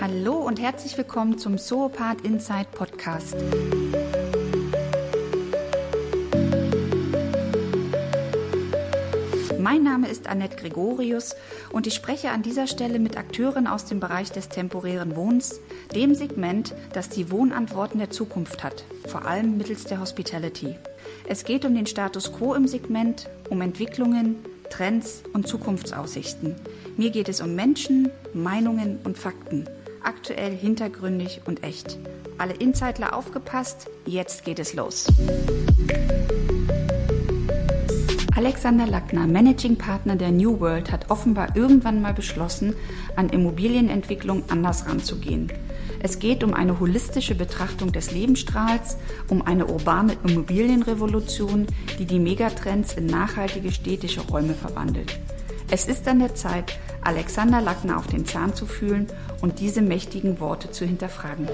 Hallo und herzlich willkommen zum Zoopath Inside Podcast. Mein Name ist Annette Gregorius und ich spreche an dieser Stelle mit Akteuren aus dem Bereich des temporären Wohnens, dem Segment, das die Wohnantworten der Zukunft hat, vor allem mittels der Hospitality. Es geht um den Status quo im Segment, um Entwicklungen, Trends und Zukunftsaussichten. Mir geht es um Menschen, Meinungen und Fakten. Aktuell, hintergründig und echt. Alle Insidler aufgepasst, jetzt geht es los. Alexander Lackner, Managing Partner der New World, hat offenbar irgendwann mal beschlossen, an Immobilienentwicklung anders ranzugehen. Es geht um eine holistische Betrachtung des Lebensstrahls, um eine urbane Immobilienrevolution, die die Megatrends in nachhaltige städtische Räume verwandelt. Es ist an der Zeit, Alexander Lackner auf den Zahn zu fühlen und diese mächtigen Worte zu hinterfragen.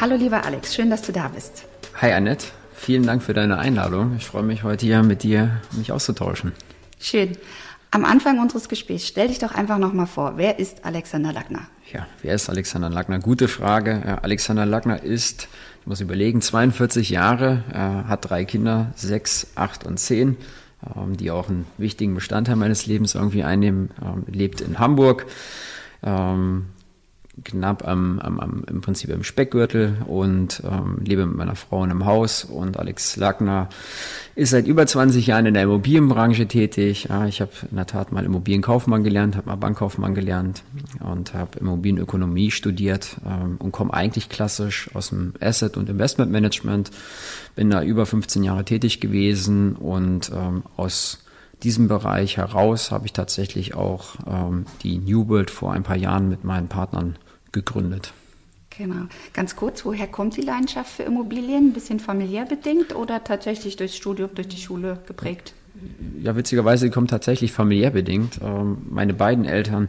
Hallo lieber Alex, schön, dass du da bist. Hi Annette, vielen Dank für deine Einladung. Ich freue mich heute hier mit dir, mich auszutauschen. Schön. Am Anfang unseres Gesprächs stell dich doch einfach nochmal vor. Wer ist Alexander Lackner? Ja, wer ist Alexander Lackner? Gute Frage. Ja, Alexander Lackner ist, ich muss überlegen, 42 Jahre, äh, hat drei Kinder, sechs, acht und zehn, ähm, die auch einen wichtigen Bestandteil meines Lebens irgendwie einnehmen. Ähm, lebt in Hamburg, ähm, knapp am, am, am, im Prinzip im Speckgürtel und ähm, lebe mit meiner Frau in einem Haus und Alex Lackner ist seit über 20 Jahren in der Immobilienbranche tätig. Ja, ich habe in der Tat mal Immobilienkaufmann gelernt, habe mal Bankkaufmann gelernt und habe Immobilienökonomie studiert ähm, und komme eigentlich klassisch aus dem Asset- und Investmentmanagement. Bin da über 15 Jahre tätig gewesen und ähm, aus diesem Bereich heraus habe ich tatsächlich auch ähm, die New World vor ein paar Jahren mit meinen Partnern gegründet. Genau. Ganz kurz, woher kommt die Leidenschaft für Immobilien? Ein bisschen familiär bedingt oder tatsächlich durchs Studium, durch die Schule geprägt? Ja, witzigerweise kommt tatsächlich familiär bedingt. Ähm, meine beiden Eltern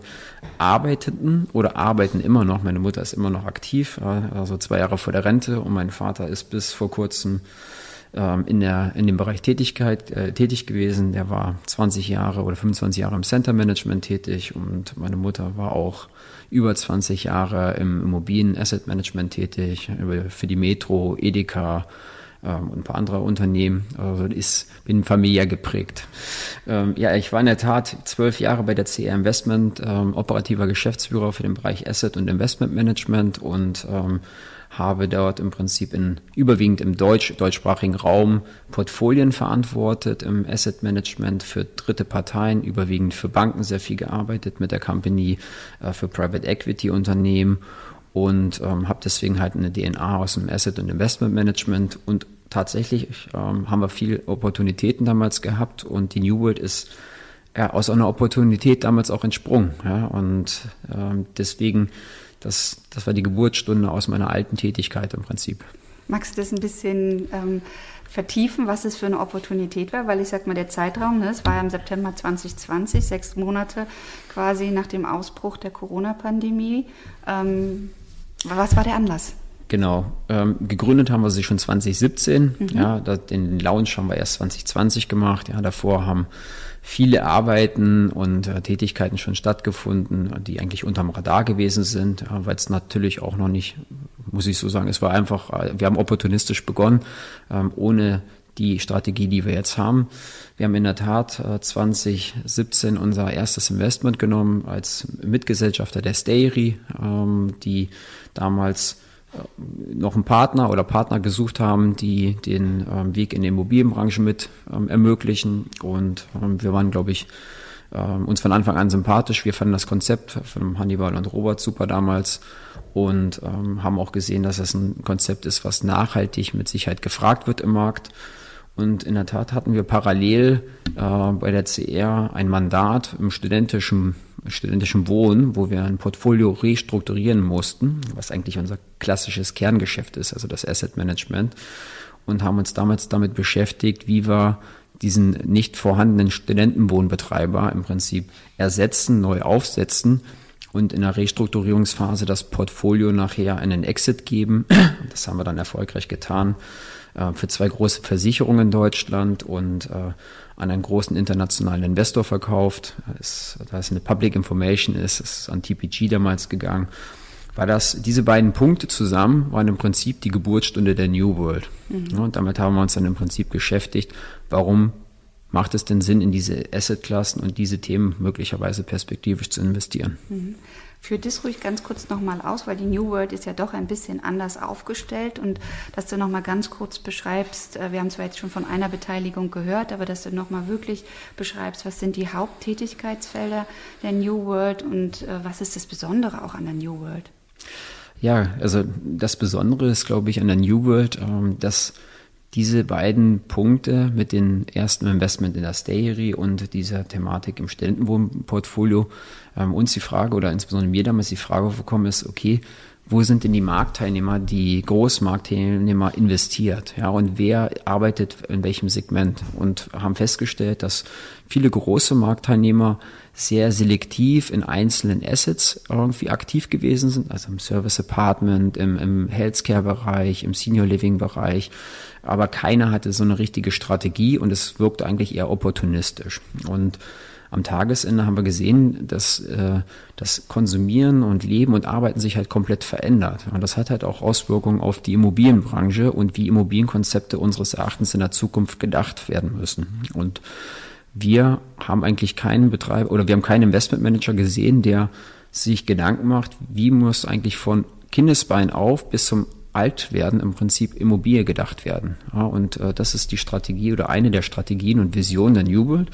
arbeiteten oder arbeiten immer noch. Meine Mutter ist immer noch aktiv, äh, also zwei Jahre vor der Rente und mein Vater ist bis vor kurzem ähm, in, der, in dem Bereich Tätigkeit äh, tätig gewesen. Der war 20 Jahre oder 25 Jahre im Center Management tätig und meine Mutter war auch über 20 Jahre im Immobilien Asset Management tätig, für die Metro, Edeka, ähm, und ein paar andere Unternehmen. Also ist, bin familiär geprägt. Ähm, ja, ich war in der Tat zwölf Jahre bei der CR Investment, ähm, operativer Geschäftsführer für den Bereich Asset und Investment Management und ähm, habe dort im Prinzip in, überwiegend im Deutsch, deutschsprachigen Raum Portfolien verantwortet, im Asset Management für dritte Parteien, überwiegend für Banken sehr viel gearbeitet mit der Company, äh, für Private Equity Unternehmen und ähm, habe deswegen halt eine DNA aus dem Asset und Investment Management und tatsächlich ähm, haben wir viele Opportunitäten damals gehabt und die New World ist ja, aus einer Opportunität damals auch entsprungen. Ja, und ähm, deswegen das, das war die Geburtsstunde aus meiner alten Tätigkeit im Prinzip. Magst du das ein bisschen ähm, vertiefen, was es für eine Opportunität war? Weil ich sag mal, der Zeitraum, ne, es war ja im September 2020, sechs Monate quasi nach dem Ausbruch der Corona-Pandemie. Ähm, was war der Anlass? Genau. Ähm, gegründet haben wir sie schon 2017. Mhm. Ja, den Lounge haben wir erst 2020 gemacht. Ja, davor haben viele Arbeiten und äh, Tätigkeiten schon stattgefunden, die eigentlich unterm Radar gewesen sind, äh, weil es natürlich auch noch nicht, muss ich so sagen, es war einfach, äh, wir haben opportunistisch begonnen, ähm, ohne die Strategie, die wir jetzt haben. Wir haben in der Tat 2017 unser erstes Investment genommen als Mitgesellschafter der Stayri, ähm, die damals noch einen Partner oder Partner gesucht haben, die den ähm, Weg in die Immobilienbranche mit ähm, ermöglichen. Und ähm, wir waren, glaube ich, ähm, uns von Anfang an sympathisch. Wir fanden das Konzept von Hannibal und Robert super damals und ähm, haben auch gesehen, dass es ein Konzept ist, was nachhaltig mit Sicherheit gefragt wird im Markt. Und in der Tat hatten wir parallel äh, bei der CR ein Mandat im studentischen studentischem Wohnen, wo wir ein Portfolio restrukturieren mussten, was eigentlich unser klassisches Kerngeschäft ist, also das Asset Management, und haben uns damals damit beschäftigt, wie wir diesen nicht vorhandenen Studentenwohnbetreiber im Prinzip ersetzen, neu aufsetzen und in der Restrukturierungsphase das Portfolio nachher einen Exit geben. Das haben wir dann erfolgreich getan äh, für zwei große Versicherungen in Deutschland und äh, an einen großen internationalen Investor verkauft. da es eine Public Information ist, ist an TPG damals gegangen. War das, diese beiden Punkte zusammen waren im Prinzip die Geburtsstunde der New World. Mhm. und damit haben wir uns dann im Prinzip beschäftigt, warum macht es denn Sinn, in diese Assetklassen und diese Themen möglicherweise perspektivisch zu investieren. Mhm. Führ das ruhig ganz kurz nochmal aus, weil die New World ist ja doch ein bisschen anders aufgestellt und dass du nochmal ganz kurz beschreibst, äh, wir haben zwar jetzt schon von einer Beteiligung gehört, aber dass du nochmal wirklich beschreibst, was sind die Haupttätigkeitsfelder der New World und äh, was ist das Besondere auch an der New World? Ja, also das Besondere ist, glaube ich, an der New World, ähm, dass diese beiden Punkte mit dem ersten Investment in der Stayeri und dieser Thematik im Studentenwohnportfolio ähm, uns die Frage oder insbesondere mir damals die Frage gekommen ist, okay, wo sind denn die Marktteilnehmer, die Großmarktteilnehmer investiert? Ja, und wer arbeitet in welchem Segment? Und haben festgestellt, dass viele große Marktteilnehmer sehr selektiv in einzelnen Assets irgendwie aktiv gewesen sind, also im Service Apartment, im, im Healthcare-Bereich, im Senior Living-Bereich. Aber keiner hatte so eine richtige Strategie und es wirkte eigentlich eher opportunistisch. Und am Tagesende haben wir gesehen, dass äh, das Konsumieren und Leben und Arbeiten sich halt komplett verändert. Und das hat halt auch Auswirkungen auf die Immobilienbranche und wie Immobilienkonzepte unseres Erachtens in der Zukunft gedacht werden müssen. Und wir haben eigentlich keinen Betreiber oder wir haben keinen Investmentmanager gesehen, der sich Gedanken macht, wie muss eigentlich von Kindesbein auf bis zum Altwerden im Prinzip Immobilie gedacht werden. Ja, und äh, das ist die Strategie oder eine der Strategien und Visionen der New World,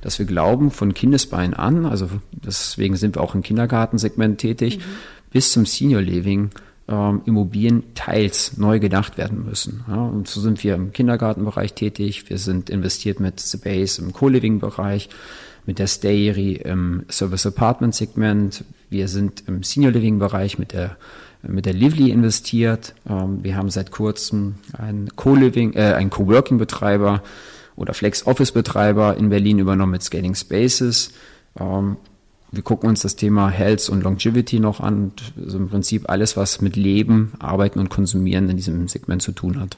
dass wir glauben, von Kindesbein an, also deswegen sind wir auch im Kindergartensegment tätig, mhm. bis zum Senior Living ähm, Immobilien teils neu gedacht werden müssen. Ja, und so sind wir im Kindergartenbereich tätig, wir sind investiert mit Space im Co-Living-Bereich, mit der Stayeri im Service Apartment Segment, wir sind im Senior Living Bereich mit der mit der Lively investiert. Ähm, wir haben seit kurzem einen Co-Living, äh, einen Coworking-Betreiber oder Flex-Office-Betreiber in Berlin übernommen mit Scaling Spaces. Ähm, wir gucken uns das Thema Health und Longevity noch an und also im Prinzip alles, was mit Leben, Arbeiten und Konsumieren in diesem Segment zu tun hat.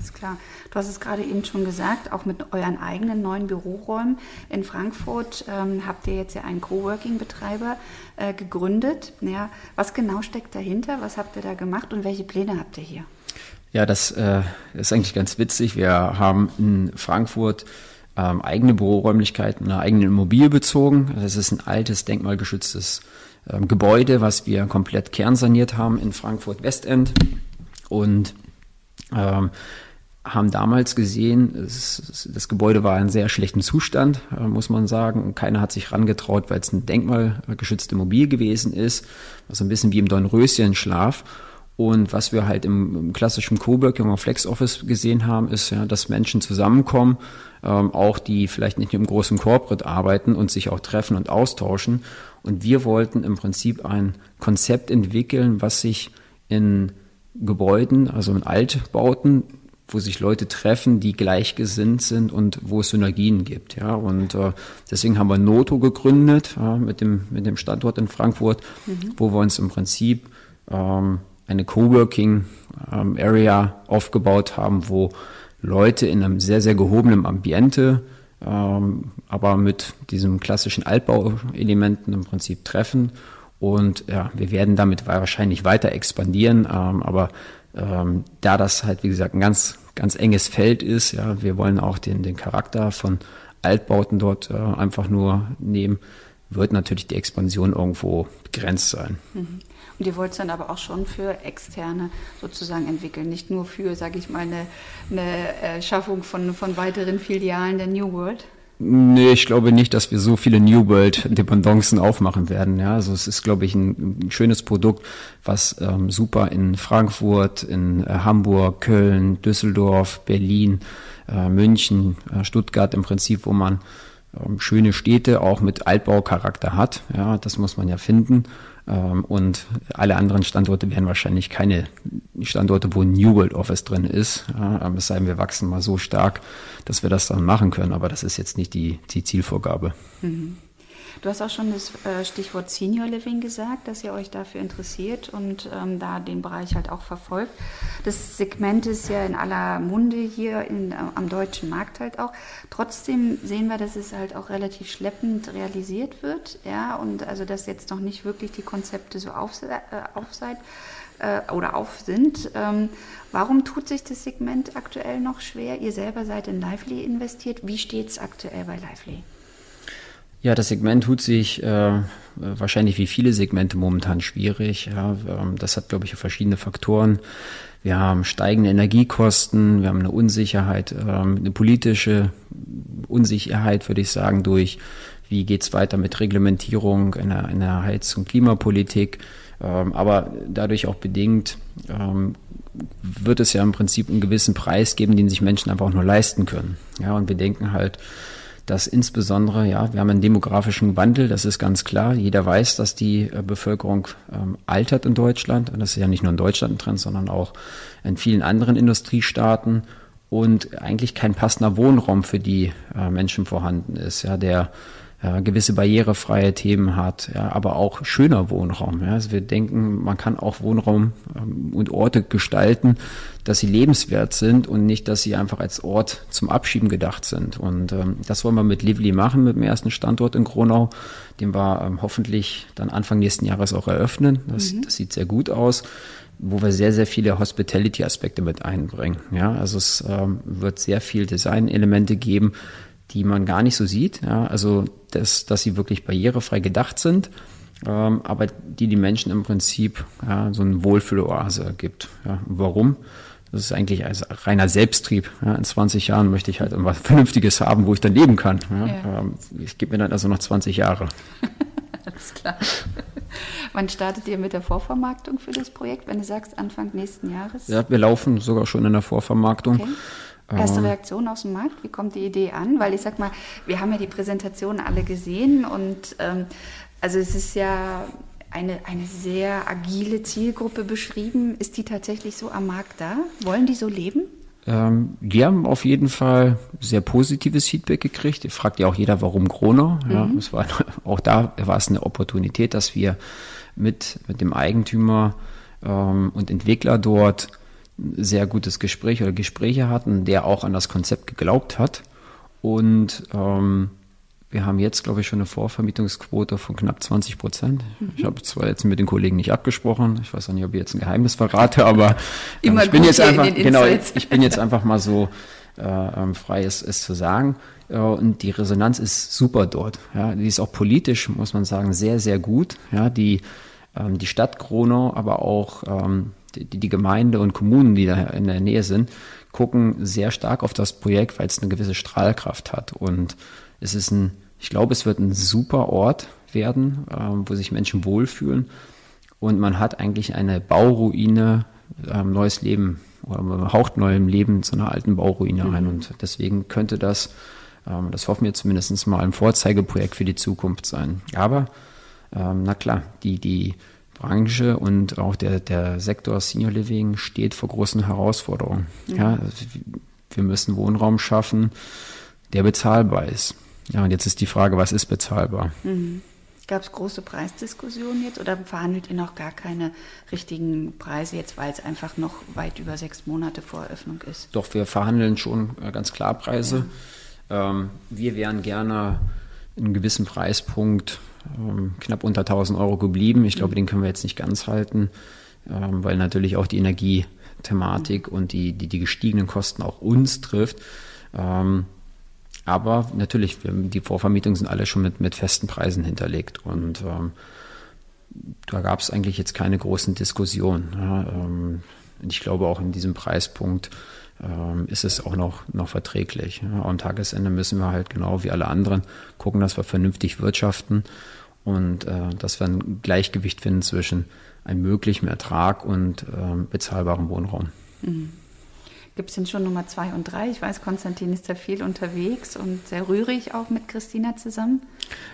Alles klar. Du hast es gerade eben schon gesagt, auch mit euren eigenen neuen Büroräumen in Frankfurt ähm, habt ihr jetzt ja einen Coworking-Betreiber äh, gegründet. Ja, was genau steckt dahinter? Was habt ihr da gemacht und welche Pläne habt ihr hier? Ja, das äh, ist eigentlich ganz witzig. Wir haben in Frankfurt ähm, eigene Büroräumlichkeiten, eine eigene Immobilie bezogen. Das ist ein altes, denkmalgeschütztes ähm, Gebäude, was wir komplett kernsaniert haben in Frankfurt Westend. Und ähm, haben damals gesehen, es, das Gebäude war in sehr schlechtem Zustand, äh, muss man sagen. Keiner hat sich rangetraut, weil es ein denkmalgeschützte Immobilie gewesen ist, was ein bisschen wie im Dornröschenschlaf. Und was wir halt im, im klassischen Coworking oder Flex Office gesehen haben, ist ja, dass Menschen zusammenkommen, ähm, auch die vielleicht nicht im großen Corporate arbeiten und sich auch treffen und austauschen. Und wir wollten im Prinzip ein Konzept entwickeln, was sich in Gebäuden, also in Altbauten, wo sich Leute treffen, die gleichgesinnt sind und wo es Synergien gibt. Ja, und äh, deswegen haben wir Noto gegründet ja, mit dem mit dem Standort in Frankfurt, mhm. wo wir uns im Prinzip ähm, eine Coworking ähm, Area aufgebaut haben, wo Leute in einem sehr sehr gehobenen Ambiente, ähm, aber mit diesem klassischen Altbauelementen im Prinzip treffen. Und ja, wir werden damit wahrscheinlich weiter expandieren, ähm, aber ähm, da das halt, wie gesagt, ein ganz, ganz enges Feld ist, ja, wir wollen auch den, den Charakter von Altbauten dort äh, einfach nur nehmen, wird natürlich die Expansion irgendwo begrenzt sein. Mhm. Und ihr wollt es dann aber auch schon für Externe sozusagen entwickeln, nicht nur für, sage ich mal, eine, eine äh, Schaffung von, von weiteren Filialen der New World? Nee, ich glaube nicht, dass wir so viele New World Dependancen aufmachen werden. Ja, also es ist, glaube ich, ein, ein schönes Produkt, was ähm, super in Frankfurt, in äh, Hamburg, Köln, Düsseldorf, Berlin, äh, München, äh, Stuttgart im Prinzip, wo man ähm, schöne Städte auch mit Altbaucharakter hat. Ja, das muss man ja finden. Ähm, und alle anderen Standorte wären wahrscheinlich keine Standorte, wo New World Office drin ist. Es sei denn, wir wachsen mal so stark, dass wir das dann machen können. Aber das ist jetzt nicht die, die Zielvorgabe. Mhm. Du hast auch schon das äh, Stichwort Senior Living gesagt, dass ihr euch dafür interessiert und ähm, da den Bereich halt auch verfolgt. Das Segment ist ja in aller Munde hier in, äh, am deutschen Markt halt auch. Trotzdem sehen wir, dass es halt auch relativ schleppend realisiert wird, ja, und also dass jetzt noch nicht wirklich die Konzepte so auf, äh, auf seid äh, oder auf sind. Ähm, warum tut sich das Segment aktuell noch schwer? Ihr selber seid in Lively investiert. Wie steht es aktuell bei Lively? Ja, das Segment tut sich äh, wahrscheinlich wie viele Segmente momentan schwierig. Ja, ähm, das hat, glaube ich, verschiedene Faktoren. Wir haben steigende Energiekosten, wir haben eine Unsicherheit, ähm, eine politische Unsicherheit, würde ich sagen, durch wie geht's weiter mit Reglementierung in der, in der Heiz- und Klimapolitik. Ähm, aber dadurch auch bedingt ähm, wird es ja im Prinzip einen gewissen Preis geben, den sich Menschen einfach auch nur leisten können. Ja, und wir denken halt, dass insbesondere, ja, wir haben einen demografischen Wandel, das ist ganz klar. Jeder weiß, dass die äh, Bevölkerung ähm, altert in Deutschland. Und das ist ja nicht nur in Deutschland ein Trend, sondern auch in vielen anderen Industriestaaten. Und eigentlich kein passender Wohnraum für die äh, Menschen vorhanden ist, ja, der ja, gewisse barrierefreie Themen hat, ja, aber auch schöner Wohnraum. Ja. Also wir denken, man kann auch Wohnraum ähm, und Orte gestalten, dass sie lebenswert sind und nicht, dass sie einfach als Ort zum Abschieben gedacht sind. Und ähm, das wollen wir mit Lively machen, mit dem ersten Standort in Gronau, den wir ähm, hoffentlich dann Anfang nächsten Jahres auch eröffnen. Das, mhm. das sieht sehr gut aus wo wir sehr, sehr viele Hospitality-Aspekte mit einbringen. Ja, also es ähm, wird sehr viel Design-Elemente geben, die man gar nicht so sieht. Ja, also dass, dass sie wirklich barrierefrei gedacht sind, ähm, aber die die Menschen im Prinzip ja, so eine Wohlfühloase gibt. Ja, warum? Das ist eigentlich als reiner Selbsttrieb. Ja, in 20 Jahren möchte ich halt irgendwas Vernünftiges haben, wo ich dann leben kann. Ja, ja. Ähm, ich gebe mir dann also noch 20 Jahre. Alles klar. Wann startet ihr mit der Vorvermarktung für das Projekt, wenn du sagst Anfang nächsten Jahres? Ja, wir laufen sogar schon in der Vorvermarktung. Okay. Erste Reaktion aus dem Markt, wie kommt die Idee an? Weil ich sag mal, wir haben ja die Präsentation alle gesehen und ähm, also es ist ja eine, eine sehr agile Zielgruppe beschrieben. Ist die tatsächlich so am Markt da? Wollen die so leben? Ähm, wir haben auf jeden Fall sehr positives Feedback gekriegt. Fragt ja auch jeder, warum Gronau. Ja, mhm. es war, auch da war es eine Opportunität, dass wir mit, mit dem Eigentümer ähm, und Entwickler dort sehr gutes Gespräch oder Gespräche hatten, der auch an das Konzept geglaubt hat. Und ähm, wir haben jetzt, glaube ich, schon eine Vorvermietungsquote von knapp 20 Prozent. Mhm. Ich habe zwar jetzt mit den Kollegen nicht abgesprochen, ich weiß auch nicht, ob ich jetzt ein Geheimnis verrate, aber ähm, ich bin jetzt einfach, genau, ich bin jetzt einfach mal so äh, ähm, frei, es, es zu sagen. Äh, und die Resonanz ist super dort. Ja, die ist auch politisch, muss man sagen, sehr, sehr gut. Ja, die, ähm, die Stadt Gronau, aber auch ähm, die, die Gemeinde und Kommunen, die da in der Nähe sind, gucken sehr stark auf das Projekt, weil es eine gewisse Strahlkraft hat. Und es ist ein, ich glaube, es wird ein super Ort werden, ähm, wo sich Menschen wohlfühlen. Und man hat eigentlich eine Bauruine, ähm, neues Leben oder man haucht neuem Leben zu einer alten Bauruine mhm. ein. Und deswegen könnte das, ähm, das hoffen wir zumindest mal, ein Vorzeigeprojekt für die Zukunft sein. Aber, ähm, na klar, die, die Branche und auch der, der Sektor Senior Living steht vor großen Herausforderungen. Mhm. Ja, also wir müssen Wohnraum schaffen, der bezahlbar ist. Ja, und jetzt ist die Frage, was ist bezahlbar? Mhm. Gab es große Preisdiskussionen jetzt oder verhandelt ihr noch gar keine richtigen Preise jetzt, weil es einfach noch weit über sechs Monate vor Eröffnung ist? Doch, wir verhandeln schon äh, ganz klar Preise. Ja. Ähm, wir wären gerne einen gewissen Preispunkt ähm, knapp unter 1000 Euro geblieben. Ich glaube, den können wir jetzt nicht ganz halten, ähm, weil natürlich auch die Energiethematik und die, die, die gestiegenen Kosten auch uns trifft. Ähm, aber natürlich, die Vorvermietungen sind alle schon mit, mit festen Preisen hinterlegt und ähm, da gab es eigentlich jetzt keine großen Diskussionen. Ja, ähm, ich glaube auch in diesem Preispunkt ähm, ist es auch noch, noch verträglich. Ja, am Tagesende müssen wir halt genau wie alle anderen gucken, dass wir vernünftig wirtschaften und äh, dass wir ein Gleichgewicht finden zwischen einem möglichen Ertrag und äh, bezahlbarem Wohnraum. Mhm. Gibt es denn schon Nummer zwei und drei? Ich weiß, Konstantin ist da viel unterwegs und sehr rührig auch mit Christina zusammen.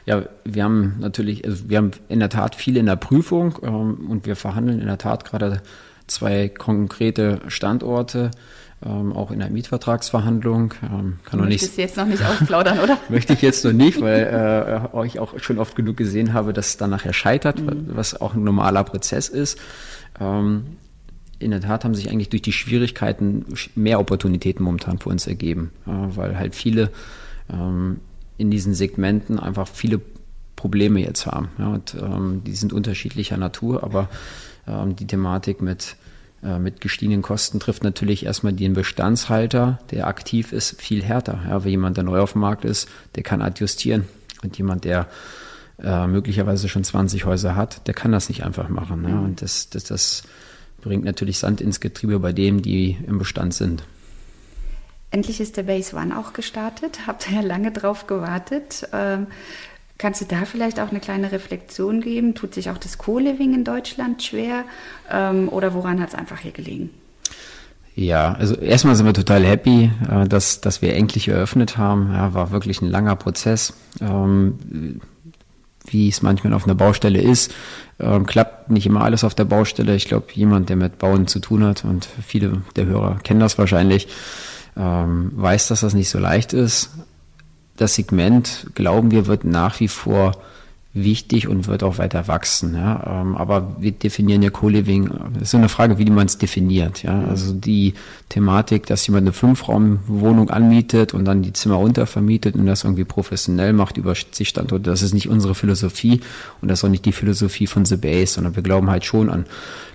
Ja, wir haben natürlich, also wir haben in der Tat viel in der Prüfung ähm, und wir verhandeln in der Tat gerade zwei konkrete Standorte. Ähm, auch in der Mietvertragsverhandlung. Ähm, kann du möchtest jetzt noch nicht ausplaudern, oder? möchte ich jetzt noch nicht, weil äh, ich auch schon oft genug gesehen habe, dass es dann nachher scheitert, mhm. was auch ein normaler Prozess ist. Ähm, in der Tat haben sich eigentlich durch die Schwierigkeiten mehr Opportunitäten momentan für uns ergeben, äh, weil halt viele ähm, in diesen Segmenten einfach viele Probleme jetzt haben. Ja, und ähm, die sind unterschiedlicher Natur, aber ähm, die Thematik mit, äh, mit gestiegenen Kosten trifft natürlich erstmal den Bestandshalter, der aktiv ist, viel härter. Ja, weil jemand, der neu auf dem Markt ist, der kann adjustieren. Und jemand, der äh, möglicherweise schon 20 Häuser hat, der kann das nicht einfach machen. Ja, und das, das, das bringt natürlich Sand ins Getriebe bei denen, die im Bestand sind. Endlich ist der Base One auch gestartet. Habt ihr ja lange drauf gewartet. Ähm, kannst du da vielleicht auch eine kleine Reflexion geben? Tut sich auch das Co-Living in Deutschland schwer? Ähm, oder woran hat es einfach hier gelegen? Ja, also erstmal sind wir total happy, äh, dass, dass wir endlich eröffnet haben. Ja, war wirklich ein langer Prozess. Ähm, wie es manchmal auf einer Baustelle ist. Ähm, klappt nicht immer alles auf der Baustelle. Ich glaube, jemand, der mit Bauen zu tun hat, und viele der Hörer kennen das wahrscheinlich, ähm, weiß, dass das nicht so leicht ist. Das Segment, glauben wir, wird nach wie vor wichtig und wird auch weiter wachsen. Ja? Ähm, aber wir definieren ja Co-Living, das ist so eine Frage, wie man es definiert. Ja? Also die Thematik, dass jemand eine Fünfraumwohnung anmietet und dann die Zimmer untervermietet und das irgendwie professionell macht über zig Standorte, das ist nicht unsere Philosophie und das ist auch nicht die Philosophie von The Base, sondern wir glauben halt schon an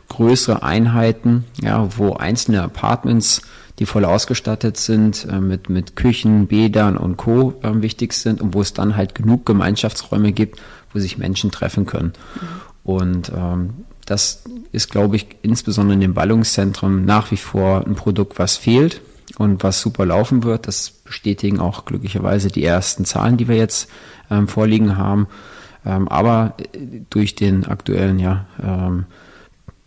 größere Einheiten, ja, wo einzelne Apartments die voll ausgestattet sind, äh, mit, mit Küchen, Bädern und Co. Äh, wichtig sind und wo es dann halt genug Gemeinschaftsräume gibt, wo sich Menschen treffen können. Mhm. Und ähm, das ist, glaube ich, insbesondere in den Ballungszentren nach wie vor ein Produkt, was fehlt und was super laufen wird. Das bestätigen auch glücklicherweise die ersten Zahlen, die wir jetzt ähm, vorliegen haben. Ähm, aber äh, durch den aktuellen ja, ähm,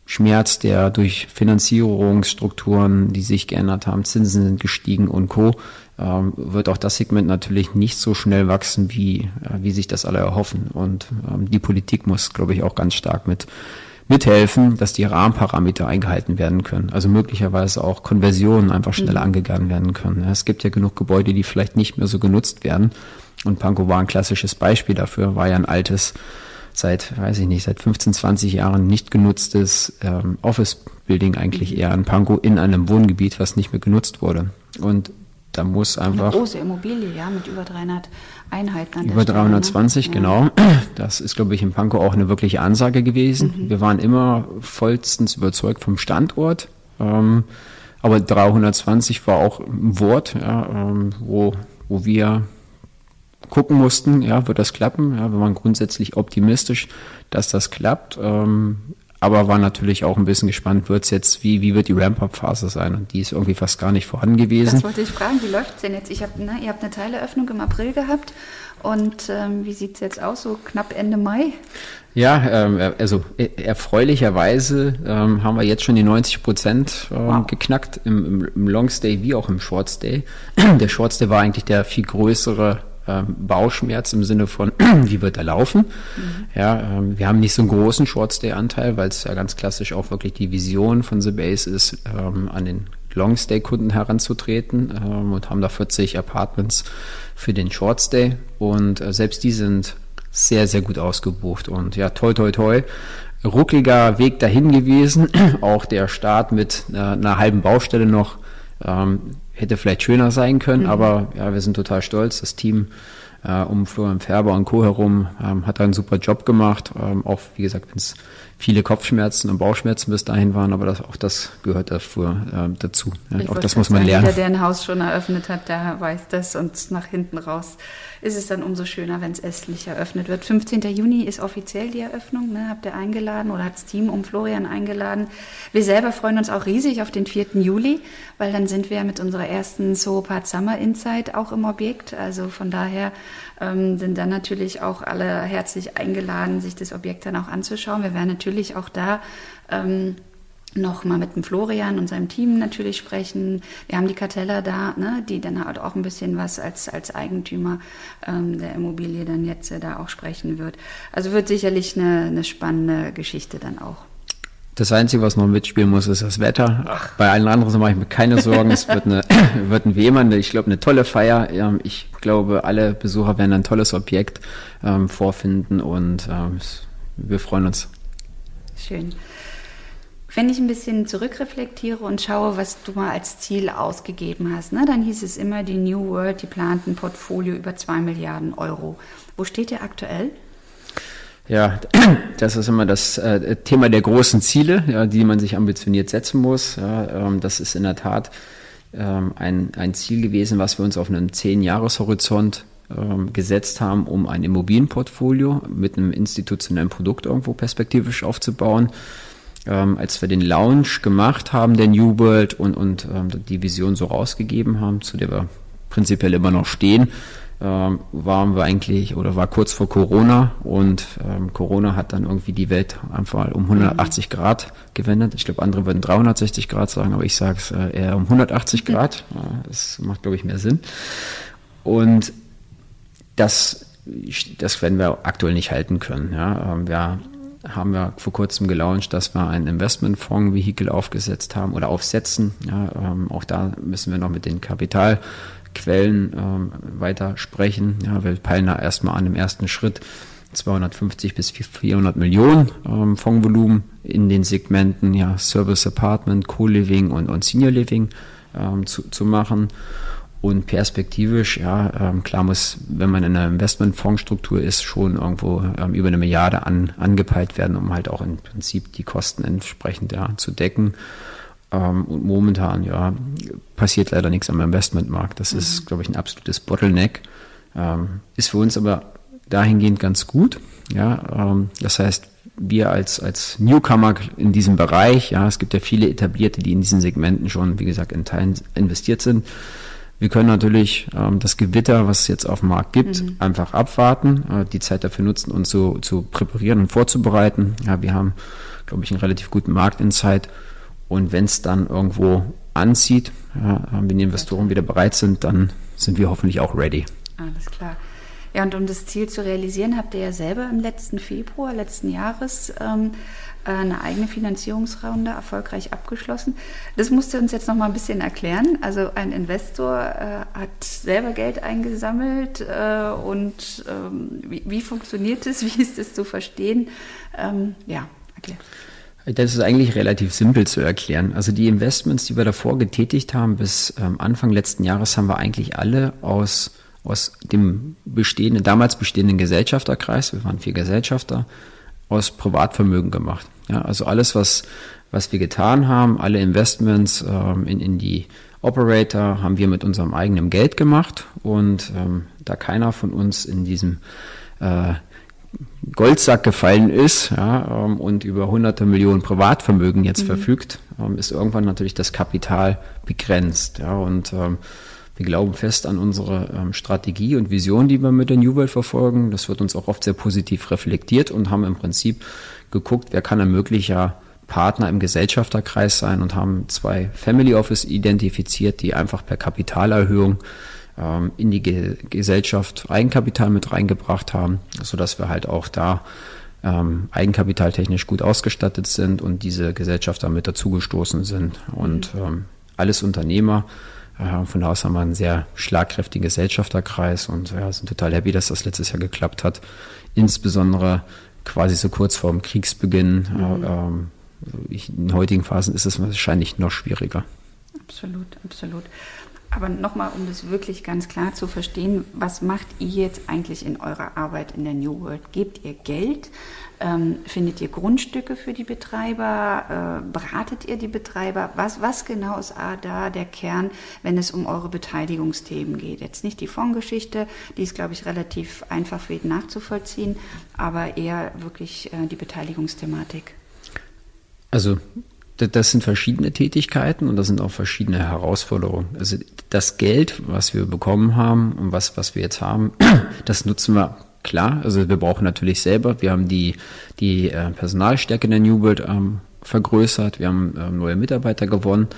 Schmerz, der durch Finanzierungsstrukturen, die sich geändert haben, Zinsen sind gestiegen und Co., ähm, wird auch das Segment natürlich nicht so schnell wachsen, wie, äh, wie sich das alle erhoffen. Und ähm, die Politik muss, glaube ich, auch ganz stark mit mithelfen, dass die Rahmenparameter eingehalten werden können. Also möglicherweise auch Konversionen einfach schneller mhm. angegangen werden können. Es gibt ja genug Gebäude, die vielleicht nicht mehr so genutzt werden. Und Pankow war ein klassisches Beispiel dafür, war ja ein altes seit, weiß ich nicht, seit 15, 20 Jahren nicht genutztes ähm, Office-Building eigentlich eher in Pankow in einem Wohngebiet, was nicht mehr genutzt wurde. Und da muss einfach. Eine große Immobilie, ja, mit über 300 Einheiten. über 320, Stelle, ne? genau. Das ist, glaube ich, in Pankow auch eine wirkliche Ansage gewesen. Mhm. Wir waren immer vollstens überzeugt vom Standort. Ähm, aber 320 war auch ein Wort, ja, ähm, wo, wo wir gucken mussten, ja, wird das klappen? Ja, wir waren grundsätzlich optimistisch, dass das klappt. Ähm, aber war natürlich auch ein bisschen gespannt, wird's jetzt, wie, wie wird die Ramp-Up-Phase sein? Und die ist irgendwie fast gar nicht vorhanden gewesen. Das wollte ich fragen, wie läuft's denn jetzt? Ich hab, ne, ihr habt eine Teileröffnung im April gehabt und ähm, wie sieht's jetzt aus, so knapp Ende Mai? Ja, ähm, also e, erfreulicherweise ähm, haben wir jetzt schon die 90 Prozent ähm, wow. geknackt im, im, im Longstay wie auch im Shortstay. Der Shortstay war eigentlich der viel größere ähm, Bauchschmerz im Sinne von, wie wird er laufen? Mhm. Ja, ähm, wir haben nicht so einen großen Short-Stay-Anteil, weil es ja ganz klassisch auch wirklich die Vision von The Base ist, ähm, an den Long-Stay-Kunden heranzutreten ähm, und haben da 40 Apartments für den Short-Stay und äh, selbst die sind sehr, sehr gut ausgebucht und ja, toi, toi, toi. Ruckliger Weg dahin gewesen, auch der Start mit äh, einer halben Baustelle noch ähm, hätte vielleicht schöner sein können, mhm. aber ja, wir sind total stolz. Das Team äh, um Florian Färber und Co. herum ähm, hat da einen super Job gemacht. Ähm, auch, wie gesagt, wenn es viele Kopfschmerzen und Bauchschmerzen bis dahin waren, aber das, auch das gehört dafür, äh, dazu. Ja, auch das muss man lernen. Jeder, der ein Haus schon eröffnet hat, der weiß das und nach hinten raus ist es dann umso schöner, wenn es östlich eröffnet wird. 15. Juni ist offiziell die Eröffnung. Ne? Habt ihr eingeladen oder hat das Team um Florian eingeladen? Wir selber freuen uns auch riesig auf den 4. Juli, weil dann sind wir mit unserer ersten Zoopart Summer Insight auch im Objekt. Also von daher ähm, sind dann natürlich auch alle herzlich eingeladen, sich das Objekt dann auch anzuschauen. Wir werden natürlich auch da ähm, noch mal mit dem Florian und seinem Team natürlich sprechen. Wir haben die Karteller da, ne, die dann halt auch ein bisschen was als, als Eigentümer ähm, der Immobilie dann jetzt äh, da auch sprechen wird. Also wird sicherlich eine, eine spannende Geschichte dann auch. Das Einzige, was noch mitspielen muss, ist das Wetter. Ach. Bei allen anderen mache ich mir keine Sorgen. es wird, eine, wird ein wie immer, ich glaube, eine tolle Feier. Ich glaube, alle Besucher werden ein tolles Objekt ähm, vorfinden und ähm, wir freuen uns. Schön. Wenn ich ein bisschen zurückreflektiere und schaue, was du mal als Ziel ausgegeben hast, ne, dann hieß es immer, die New World, die planten Portfolio über zwei Milliarden Euro. Wo steht ihr aktuell? Ja, das ist immer das äh, Thema der großen Ziele, ja, die man sich ambitioniert setzen muss. Ja, ähm, das ist in der Tat ähm, ein, ein Ziel gewesen, was wir uns auf einem Zehn-Jahres-Horizont ähm, gesetzt haben, um ein Immobilienportfolio mit einem institutionellen Produkt irgendwo perspektivisch aufzubauen ähm, als wir den Launch gemacht haben, der New World, und, und ähm, die Vision so rausgegeben haben, zu der wir prinzipiell immer noch stehen, ähm, waren wir eigentlich oder war kurz vor Corona und ähm, Corona hat dann irgendwie die Welt einfach um 180 Grad gewendet. Ich glaube, andere würden 360 Grad sagen, aber ich sage es äh, eher um 180 Grad. Äh, das macht, glaube ich, mehr Sinn. Und das, das werden wir aktuell nicht halten können. Ja. Ähm, wir haben wir vor kurzem gelauncht, dass wir ein Investmentfonds-Vehikel aufgesetzt haben oder aufsetzen. Ja, ähm, auch da müssen wir noch mit den Kapitalquellen ähm, weiter sprechen. Ja, wir peilen da erstmal an im ersten Schritt 250 bis 400 Millionen ähm, Fondsvolumen in den Segmenten ja, Service Apartment, Co-Living und, und Senior Living ähm, zu, zu machen. Und perspektivisch, ja, ähm, klar muss, wenn man in einer Investmentfondsstruktur ist, schon irgendwo ähm, über eine Milliarde an, angepeilt werden, um halt auch im Prinzip die Kosten entsprechend ja, zu decken. Ähm, und momentan, ja, passiert leider nichts am Investmentmarkt. Das mhm. ist, glaube ich, ein absolutes Bottleneck. Ähm, ist für uns aber dahingehend ganz gut. Ja, ähm, das heißt, wir als, als Newcomer in diesem Bereich, ja, es gibt ja viele etablierte, die in diesen Segmenten schon, wie gesagt, in Teilen investiert sind wir können natürlich ähm, das Gewitter, was es jetzt auf dem Markt gibt, mhm. einfach abwarten, äh, die Zeit dafür nutzen, uns so zu präparieren und vorzubereiten. Ja, wir haben, glaube ich, einen relativ guten Marktinsight. Und wenn es dann irgendwo anzieht, ja, wenn die Investoren wieder bereit sind, dann sind wir hoffentlich auch ready. Alles klar. Ja, und um das Ziel zu realisieren, habt ihr ja selber im letzten Februar letzten Jahres ähm, äh, eine eigene Finanzierungsrunde erfolgreich abgeschlossen. Das musst du uns jetzt noch mal ein bisschen erklären. Also ein Investor äh, hat selber Geld eingesammelt äh, und ähm, wie, wie, funktioniert das? Wie ist das zu verstehen? Ähm, ja, erklär. Das ist eigentlich relativ simpel zu erklären. Also die Investments, die wir davor getätigt haben, bis ähm, Anfang letzten Jahres, haben wir eigentlich alle aus, aus dem bestehenden, damals bestehenden Gesellschafterkreis, wir waren vier Gesellschafter, aus Privatvermögen gemacht. Ja, also alles, was, was wir getan haben, alle Investments ähm, in, in die Operator haben wir mit unserem eigenen Geld gemacht und ähm, da keiner von uns in diesem äh, Goldsack gefallen ist ja, ähm, und über hunderte Millionen Privatvermögen jetzt mhm. verfügt, ähm, ist irgendwann natürlich das Kapital begrenzt. Ja, und ähm, wir glauben fest an unsere ähm, Strategie und Vision, die wir mit der New World verfolgen. Das wird uns auch oft sehr positiv reflektiert und haben im Prinzip geguckt, wer kann ein möglicher Partner im Gesellschafterkreis sein und haben zwei Family Office identifiziert, die einfach per Kapitalerhöhung ähm, in die Ge Gesellschaft Eigenkapital mit reingebracht haben, sodass wir halt auch da ähm, eigenkapitaltechnisch gut ausgestattet sind und diese Gesellschafter mit dazugestoßen sind. Und mhm. ähm, alles Unternehmer, von da aus haben wir einen sehr schlagkräftigen Gesellschafterkreis und ja, sind total happy, dass das letztes Jahr geklappt hat. Insbesondere quasi so kurz vor dem Kriegsbeginn. Mhm. Äh, ähm, in heutigen Phasen ist es wahrscheinlich noch schwieriger. Absolut, absolut. Aber nochmal, um das wirklich ganz klar zu verstehen, was macht ihr jetzt eigentlich in eurer Arbeit in der New World? Gebt ihr Geld? Ähm, findet ihr Grundstücke für die Betreiber? Äh, beratet ihr die Betreiber? Was, was genau ist da der Kern, wenn es um eure Beteiligungsthemen geht? Jetzt nicht die Fondsgeschichte, die ist, glaube ich, relativ einfach für jeden nachzuvollziehen, aber eher wirklich äh, die Beteiligungsthematik. Also das sind verschiedene Tätigkeiten und das sind auch verschiedene Herausforderungen. Also das Geld, was wir bekommen haben und was, was wir jetzt haben, das nutzen wir klar. Also wir brauchen natürlich selber. Wir haben die, die äh, Personalstärke in der New World ähm, vergrößert. Wir haben ähm, neue Mitarbeiter gewonnen.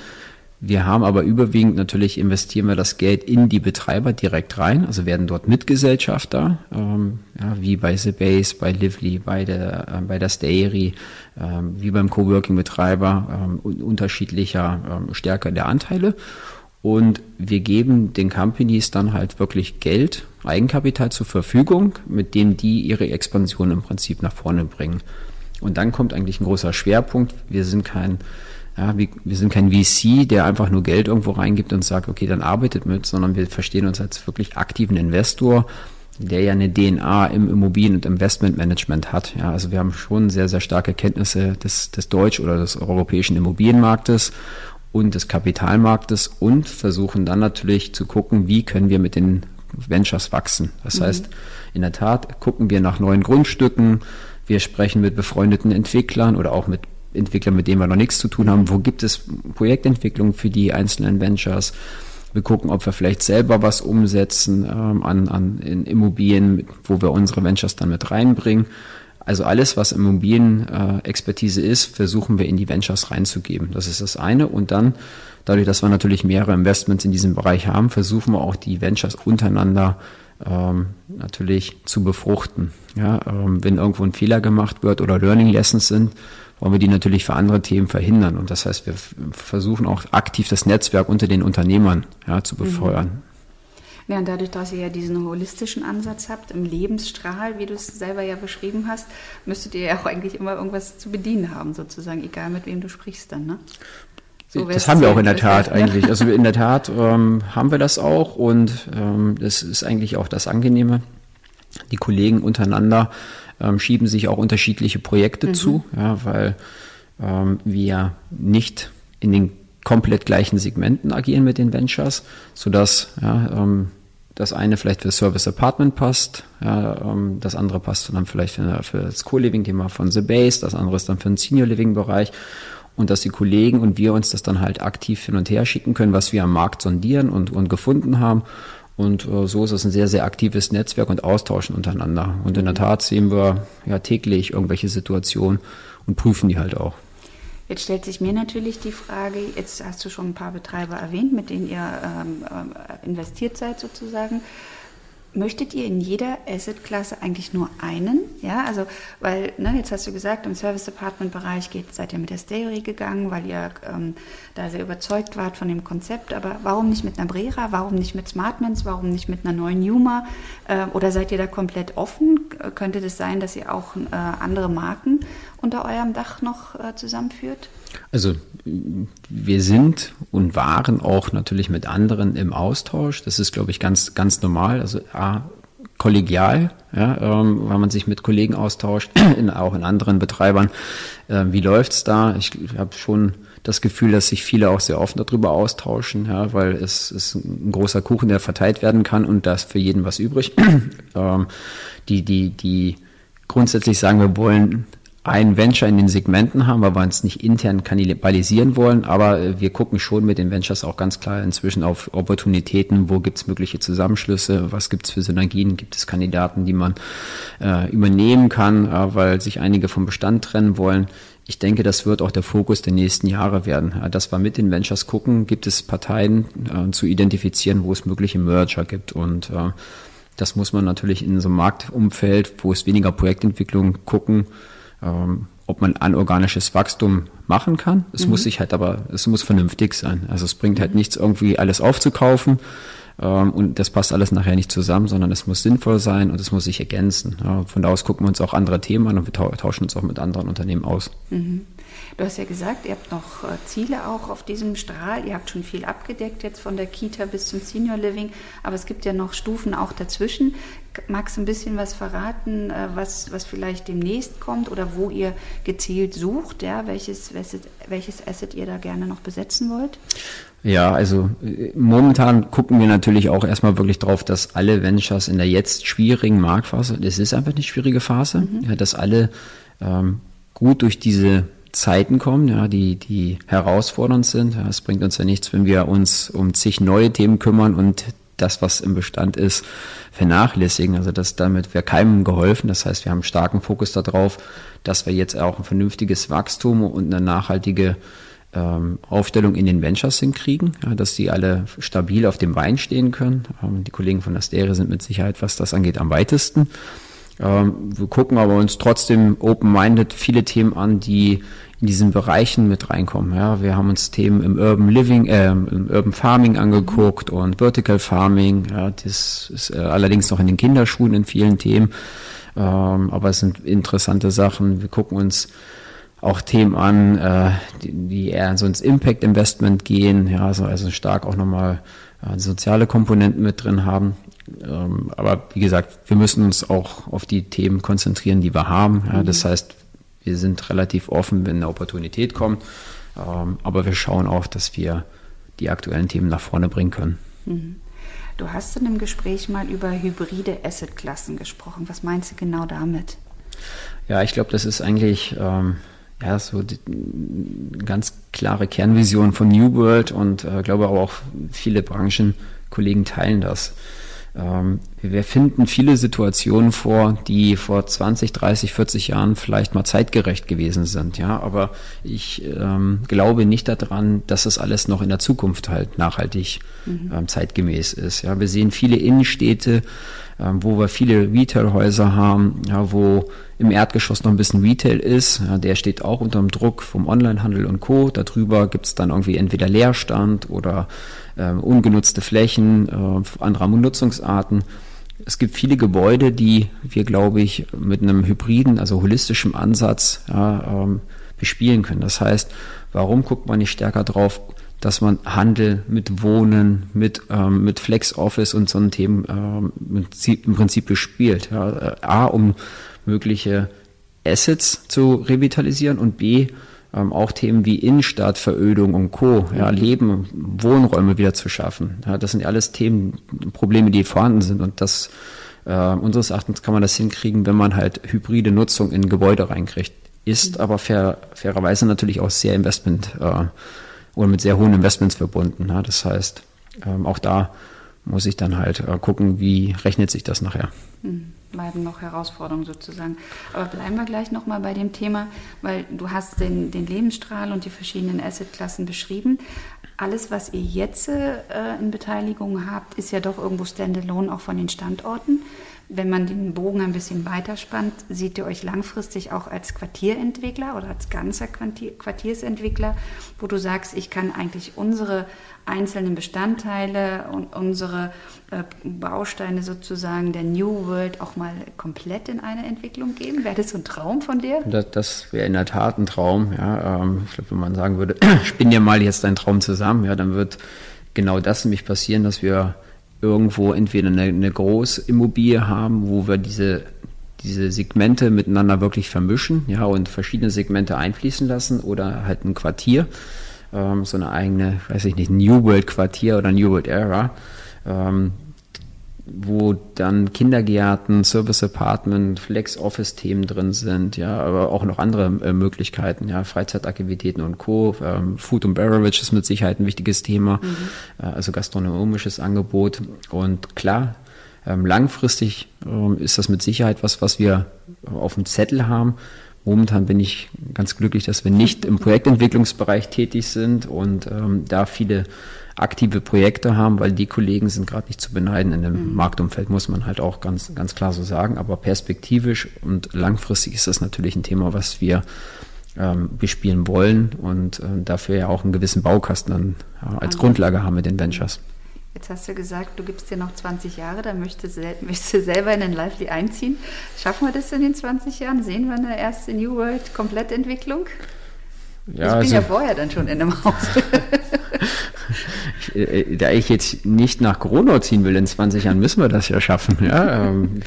Wir haben aber überwiegend natürlich investieren wir das Geld in die Betreiber direkt rein, also werden dort Mitgesellschafter, ähm, ja, wie bei The Base, bei Lively, bei der, äh, bei der Stayry, äh, wie beim Coworking-Betreiber, äh, unterschiedlicher ähm, Stärke der Anteile. Und wir geben den Companies dann halt wirklich Geld, Eigenkapital zur Verfügung, mit dem die ihre Expansion im Prinzip nach vorne bringen. Und dann kommt eigentlich ein großer Schwerpunkt. Wir sind kein ja, wir, sind kein VC, der einfach nur Geld irgendwo reingibt und sagt, okay, dann arbeitet mit, sondern wir verstehen uns als wirklich aktiven Investor, der ja eine DNA im Immobilien- und Investmentmanagement hat. Ja, also wir haben schon sehr, sehr starke Kenntnisse des, des deutsch- oder des europäischen Immobilienmarktes und des Kapitalmarktes und versuchen dann natürlich zu gucken, wie können wir mit den Ventures wachsen. Das mhm. heißt, in der Tat gucken wir nach neuen Grundstücken, wir sprechen mit befreundeten Entwicklern oder auch mit Entwickler, mit denen wir noch nichts zu tun haben. Wo gibt es Projektentwicklung für die einzelnen Ventures? Wir gucken, ob wir vielleicht selber was umsetzen ähm, an, an in Immobilien, wo wir unsere Ventures dann mit reinbringen. Also alles, was Immobilien-Expertise ist, versuchen wir in die Ventures reinzugeben. Das ist das eine. Und dann, dadurch, dass wir natürlich mehrere Investments in diesem Bereich haben, versuchen wir auch die Ventures untereinander ähm, natürlich zu befruchten. Ja, ähm, wenn irgendwo ein Fehler gemacht wird oder Learning Lessons sind, wollen wir die natürlich für andere Themen verhindern. Und das heißt, wir versuchen auch aktiv das Netzwerk unter den Unternehmern ja, zu befeuern. Mhm. Ja, und dadurch, dass ihr ja diesen holistischen Ansatz habt, im Lebensstrahl, wie du es selber ja beschrieben hast, müsstet ihr ja auch eigentlich immer irgendwas zu bedienen haben, sozusagen, egal mit wem du sprichst dann, ne? So das haben wir auch in der Tat eigentlich. Also in der Tat ähm, haben wir das auch und ähm, das ist eigentlich auch das Angenehme. Die Kollegen untereinander ähm, schieben sich auch unterschiedliche Projekte mhm. zu, ja, weil ähm, wir nicht in den komplett gleichen Segmenten agieren mit den Ventures, sodass ja, ähm, das eine vielleicht für Service Apartment passt, ja, ähm, das andere passt dann vielleicht für, für das Co-Living-Thema von The Base, das andere ist dann für den Senior Living-Bereich und dass die Kollegen und wir uns das dann halt aktiv hin und her schicken können, was wir am Markt sondieren und, und gefunden haben und äh, so ist es ein sehr, sehr aktives Netzwerk und Austauschen untereinander. Und in der Tat sehen wir ja täglich irgendwelche Situationen und prüfen die halt auch. Jetzt stellt sich mir natürlich die Frage, jetzt hast du schon ein paar Betreiber erwähnt, mit denen ihr ähm, äh, investiert seid sozusagen möchtet ihr in jeder Asset-Klasse eigentlich nur einen? Ja, also, weil, ne, jetzt hast du gesagt, im Service-Department-Bereich seid ihr mit der Stereo gegangen, weil ihr ähm, da sehr überzeugt wart von dem Konzept. Aber warum nicht mit einer Brera? Warum nicht mit Smartmans? Warum nicht mit einer neuen Yuma? Äh, oder seid ihr da komplett offen? Könnte das sein, dass ihr auch äh, andere Marken unter eurem Dach noch äh, zusammenführt? Also wir sind und waren auch natürlich mit anderen im Austausch. Das ist, glaube ich, ganz, ganz normal. Also A, kollegial, ja, ähm, weil man sich mit Kollegen austauscht, in, auch in anderen Betreibern. Äh, wie läuft's da? Ich habe schon das Gefühl, dass sich viele auch sehr offen darüber austauschen, ja, weil es ist ein großer Kuchen, der verteilt werden kann und da ist für jeden was übrig. ähm, die, die, die grundsätzlich sagen, wir wollen ein Venture in den Segmenten haben, weil wir uns nicht intern kannibalisieren wollen, aber äh, wir gucken schon mit den Ventures auch ganz klar inzwischen auf Opportunitäten, wo gibt es mögliche Zusammenschlüsse, was gibt es für Synergien, gibt es Kandidaten, die man äh, übernehmen kann, äh, weil sich einige vom Bestand trennen wollen. Ich denke, das wird auch der Fokus der nächsten Jahre werden, äh, dass wir mit den Ventures gucken, gibt es Parteien äh, zu identifizieren, wo es mögliche Merger gibt. Und äh, das muss man natürlich in so einem Marktumfeld, wo es weniger Projektentwicklung gucken, ähm, ob man anorganisches Wachstum machen kann. Es mhm. muss sich halt aber, es muss vernünftig sein. Also es bringt halt nichts, irgendwie alles aufzukaufen ähm, und das passt alles nachher nicht zusammen, sondern es muss sinnvoll sein und es muss sich ergänzen. Ja, von da aus gucken wir uns auch andere Themen an und wir tauschen uns auch mit anderen Unternehmen aus. Mhm. Du hast ja gesagt, ihr habt noch äh, Ziele auch auf diesem Strahl. Ihr habt schon viel abgedeckt jetzt von der Kita bis zum Senior Living, aber es gibt ja noch Stufen auch dazwischen. Magst du ein bisschen was verraten, äh, was, was vielleicht demnächst kommt oder wo ihr gezielt sucht, ja, welches, welches Asset ihr da gerne noch besetzen wollt? Ja, also äh, momentan gucken wir natürlich auch erstmal wirklich drauf, dass alle Ventures in der jetzt schwierigen Marktphase, das ist einfach eine schwierige Phase, mhm. ja, dass alle ähm, gut durch diese Zeiten kommen, ja, die, die herausfordernd sind. Ja, es bringt uns ja nichts, wenn wir uns um zig neue Themen kümmern und das, was im Bestand ist, vernachlässigen. Also das damit wäre keinem geholfen. Das heißt, wir haben starken Fokus darauf, dass wir jetzt auch ein vernünftiges Wachstum und eine nachhaltige ähm, Aufstellung in den Ventures hinkriegen, ja, dass die alle stabil auf dem Bein stehen können. Ähm, die Kollegen von Asteria sind mit Sicherheit, was das angeht, am weitesten. Ähm, wir gucken aber uns trotzdem open-minded viele Themen an, die in diesen Bereichen mit reinkommen. Ja, wir haben uns Themen im Urban Living, äh, im Urban Farming angeguckt und Vertical Farming. Ja, das ist äh, allerdings noch in den Kinderschuhen in vielen Themen. Ähm, aber es sind interessante Sachen. Wir gucken uns auch Themen an, äh, die, die eher so ins Impact Investment gehen, ja, also, also stark auch nochmal äh, soziale Komponenten mit drin haben. Ähm, aber wie gesagt, wir müssen uns auch auf die Themen konzentrieren, die wir haben. Ja, das mhm. heißt, wir sind relativ offen, wenn eine Opportunität kommt. Ähm, aber wir schauen auch, dass wir die aktuellen Themen nach vorne bringen können. Mhm. Du hast in einem Gespräch mal über hybride Assetklassen gesprochen. Was meinst du genau damit? Ja, ich glaube, das ist eigentlich ähm, ja, so die, ganz klare Kernvision von New World und äh, glaube auch viele Branchenkollegen teilen das. Ähm, wir finden viele Situationen vor, die vor 20, 30, 40 Jahren vielleicht mal zeitgerecht gewesen sind. Ja, aber ich ähm, glaube nicht daran, dass das alles noch in der Zukunft halt nachhaltig mhm. ähm, zeitgemäß ist. Ja, wir sehen viele Innenstädte, ähm, wo wir viele Retailhäuser haben, ja, wo im Erdgeschoss noch ein bisschen Retail ist. Ja, der steht auch unter dem Druck vom Onlinehandel und Co. Darüber gibt es dann irgendwie entweder Leerstand oder äh, ungenutzte Flächen, äh, anderer Nutzungsarten. Es gibt viele Gebäude, die wir, glaube ich, mit einem hybriden, also holistischen Ansatz ja, ähm, bespielen können. Das heißt, warum guckt man nicht stärker drauf, dass man Handel mit Wohnen, mit, ähm, mit Flex Office und so Themen ähm, im Prinzip bespielt. Ja. Äh, A, um mögliche Assets zu revitalisieren und B, ähm, auch Themen wie Innenstadt, Verödung und Co., ja, Leben, Wohnräume wieder zu schaffen. Ja, das sind alles Themen, Probleme, die vorhanden sind und das äh, unseres Erachtens kann man das hinkriegen, wenn man halt hybride Nutzung in Gebäude reinkriegt. Ist mhm. aber fair, fairerweise natürlich auch sehr Investment äh, oder mit sehr hohen Investments verbunden. Ja. Das heißt, ähm, auch da muss ich dann halt äh, gucken, wie rechnet sich das nachher. Mhm bleiben noch Herausforderungen sozusagen. Aber bleiben wir gleich nochmal bei dem Thema, weil du hast den, den Lebensstrahl und die verschiedenen Assetklassen beschrieben. Alles, was ihr jetzt äh, in Beteiligung habt, ist ja doch irgendwo standalone auch von den Standorten. Wenn man den Bogen ein bisschen weiterspannt, seht ihr euch langfristig auch als Quartierentwickler oder als ganzer Quartier, Quartiersentwickler, wo du sagst, ich kann eigentlich unsere einzelnen Bestandteile und unsere äh, Bausteine sozusagen der New World auch mal komplett in eine Entwicklung geben? Wäre das so ein Traum von dir? Das, das wäre in der Tat ein Traum. Ja, ähm, ich glaube, wenn man sagen würde, spinn dir mal jetzt deinen Traum zusammen, ja, dann wird genau das nämlich passieren, dass wir irgendwo entweder eine, eine Großimmobilie haben, wo wir diese diese Segmente miteinander wirklich vermischen, ja, und verschiedene Segmente einfließen lassen oder halt ein Quartier, ähm, so eine eigene, weiß ich nicht, New World Quartier oder New World Era, ähm, wo dann Kindergärten, Service Apartment, Flex Office Themen drin sind, ja, aber auch noch andere äh, Möglichkeiten, ja, Freizeitaktivitäten und Co. Ähm, Food and Beverage ist mit Sicherheit ein wichtiges Thema, mhm. äh, also gastronomisches Angebot und klar, ähm, langfristig ähm, ist das mit Sicherheit was, was wir auf dem Zettel haben. Momentan bin ich ganz glücklich, dass wir nicht im Projektentwicklungsbereich tätig sind und ähm, da viele aktive Projekte haben, weil die Kollegen sind gerade nicht zu beneiden in dem mhm. Marktumfeld, muss man halt auch ganz, ganz klar so sagen. Aber perspektivisch und langfristig ist das natürlich ein Thema, was wir ähm, bespielen wollen und äh, dafür ja auch einen gewissen Baukasten dann ja, als Grundlage haben mit den Ventures. Jetzt hast du gesagt, du gibst dir noch 20 Jahre, dann möchtest, möchtest du selber in den Lively einziehen. Schaffen wir das in den 20 Jahren? Sehen wir eine erste New World Komplettentwicklung? Ja, ich bin also, ja vorher dann schon in einem Haus. Äh, da ich jetzt nicht nach Corona ziehen will in 20 Jahren, müssen wir das ja schaffen. Ja? Ähm,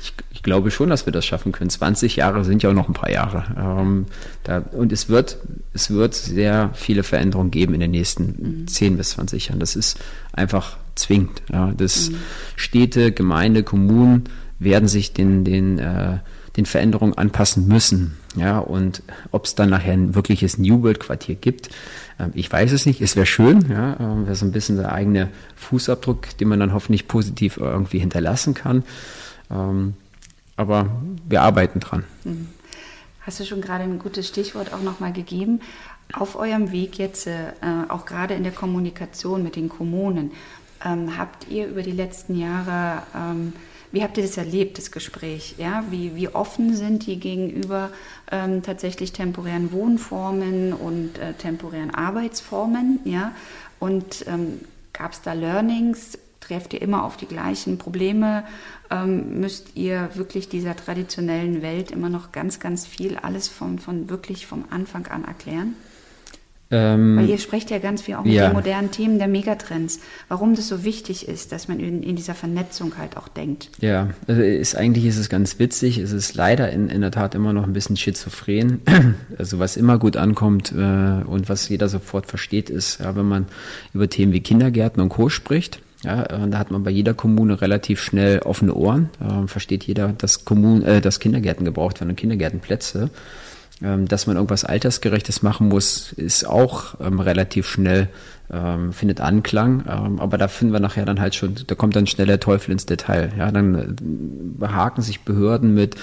ich, ich, glaube schon, dass wir das schaffen können. 20 Jahre sind ja auch noch ein paar Jahre. Ähm, da, und es wird, es wird sehr viele Veränderungen geben in den nächsten mhm. 10 bis 20 Jahren. Das ist einfach zwingend. Ja? Das mhm. Städte, Gemeinde, Kommunen werden sich den, den, äh, den Veränderungen anpassen müssen. Ja, und ob es dann nachher ein wirkliches New World Quartier gibt, ähm, ich weiß es nicht. Es wäre schön, ja, ähm, wäre so ein bisschen der eigene Fußabdruck, den man dann hoffentlich positiv irgendwie hinterlassen kann. Ähm, aber wir arbeiten dran. Mhm. Hast du schon gerade ein gutes Stichwort auch nochmal gegeben. Auf eurem Weg jetzt, äh, auch gerade in der Kommunikation mit den Kommunen, habt ihr über die letzten Jahre, wie habt ihr das erlebt, das Gespräch? Ja? Wie, wie offen sind die gegenüber ähm, tatsächlich temporären Wohnformen und äh, temporären Arbeitsformen? Ja? Und ähm, gab es da Learnings? Trefft ihr immer auf die gleichen Probleme? Ähm, müsst ihr wirklich dieser traditionellen Welt immer noch ganz, ganz viel alles von, von wirklich vom Anfang an erklären? Ähm, Weil ihr sprecht ja ganz viel auch mit ja. den modernen Themen der Megatrends, warum das so wichtig ist, dass man in, in dieser Vernetzung halt auch denkt. Ja, also ist, eigentlich ist es ganz witzig, es ist leider in, in der Tat immer noch ein bisschen schizophren. Also was immer gut ankommt äh, und was jeder sofort versteht, ist, ja, wenn man über Themen wie Kindergärten und Co. spricht, ja, äh, da hat man bei jeder Kommune relativ schnell offene Ohren. Äh, versteht jeder, dass, Kommun, äh, dass Kindergärten gebraucht werden und Kindergärtenplätze. Ähm, dass man irgendwas Altersgerechtes machen muss, ist auch ähm, relativ schnell, ähm, findet Anklang. Ähm, aber da finden wir nachher dann halt schon, da kommt dann schnell der Teufel ins Detail. Ja, dann äh, behaken sich Behörden mit,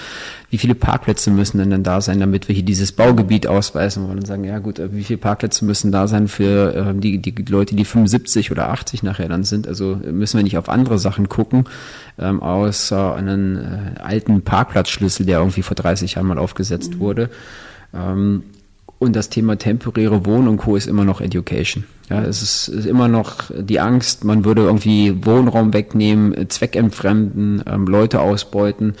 wie viele Parkplätze müssen denn dann da sein, damit wir hier dieses Baugebiet ausweisen wollen und sagen, ja gut, äh, wie viele Parkplätze müssen da sein für äh, die, die Leute, die 75 oder 80 nachher dann sind. Also müssen wir nicht auf andere Sachen gucken, ähm, außer einen äh, alten Parkplatzschlüssel, der irgendwie vor 30 Jahren mal aufgesetzt mhm. wurde. Ähm, und das Thema temporäre Wohnen und Co. ist immer noch Education. Ja, es ist, ist, immer noch die Angst, man würde irgendwie Wohnraum wegnehmen, zweckentfremden, ähm, Leute ausbeuten.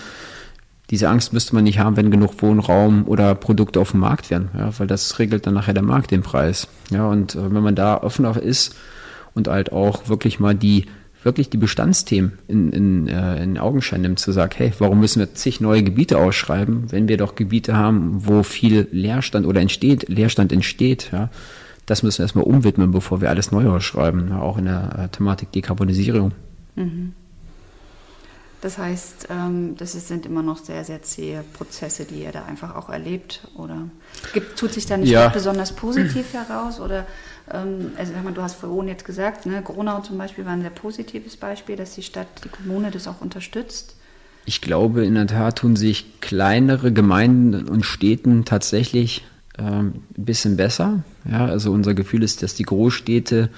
Diese Angst müsste man nicht haben, wenn genug Wohnraum oder Produkte auf dem Markt wären, ja, weil das regelt dann nachher der Markt den Preis. Ja, und äh, wenn man da offener ist und halt auch wirklich mal die wirklich die Bestandsthemen in, in, äh, in Augenschein nimmt, zu sagen, hey, warum müssen wir zig neue Gebiete ausschreiben, wenn wir doch Gebiete haben, wo viel Leerstand oder entsteht, Leerstand entsteht, ja, das müssen wir erstmal umwidmen, bevor wir alles neu ausschreiben, ja, auch in der äh, Thematik Dekarbonisierung. Mhm. Das heißt, ähm, das sind immer noch sehr, sehr zähe Prozesse, die ihr da einfach auch erlebt, oder gibt, tut sich da nicht ja. besonders positiv heraus, oder also sag mal, du hast vorhin jetzt gesagt, ne, Gronau zum Beispiel war ein sehr positives Beispiel, dass die Stadt, die Kommune das auch unterstützt. Ich glaube, in der Tat tun sich kleinere Gemeinden und Städten tatsächlich ähm, ein bisschen besser. Ja, also unser Gefühl ist, dass die Großstädte,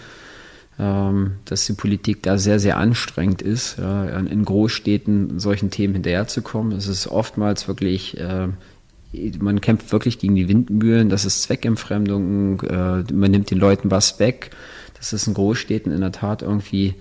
ähm, dass die Politik da sehr, sehr anstrengend ist, äh, in Großstädten solchen Themen hinterherzukommen. Es ist oftmals wirklich äh, man kämpft wirklich gegen die Windmühlen, das ist Zweckentfremdung, äh, man nimmt den Leuten was weg. Das ist in Großstädten in der Tat irgendwie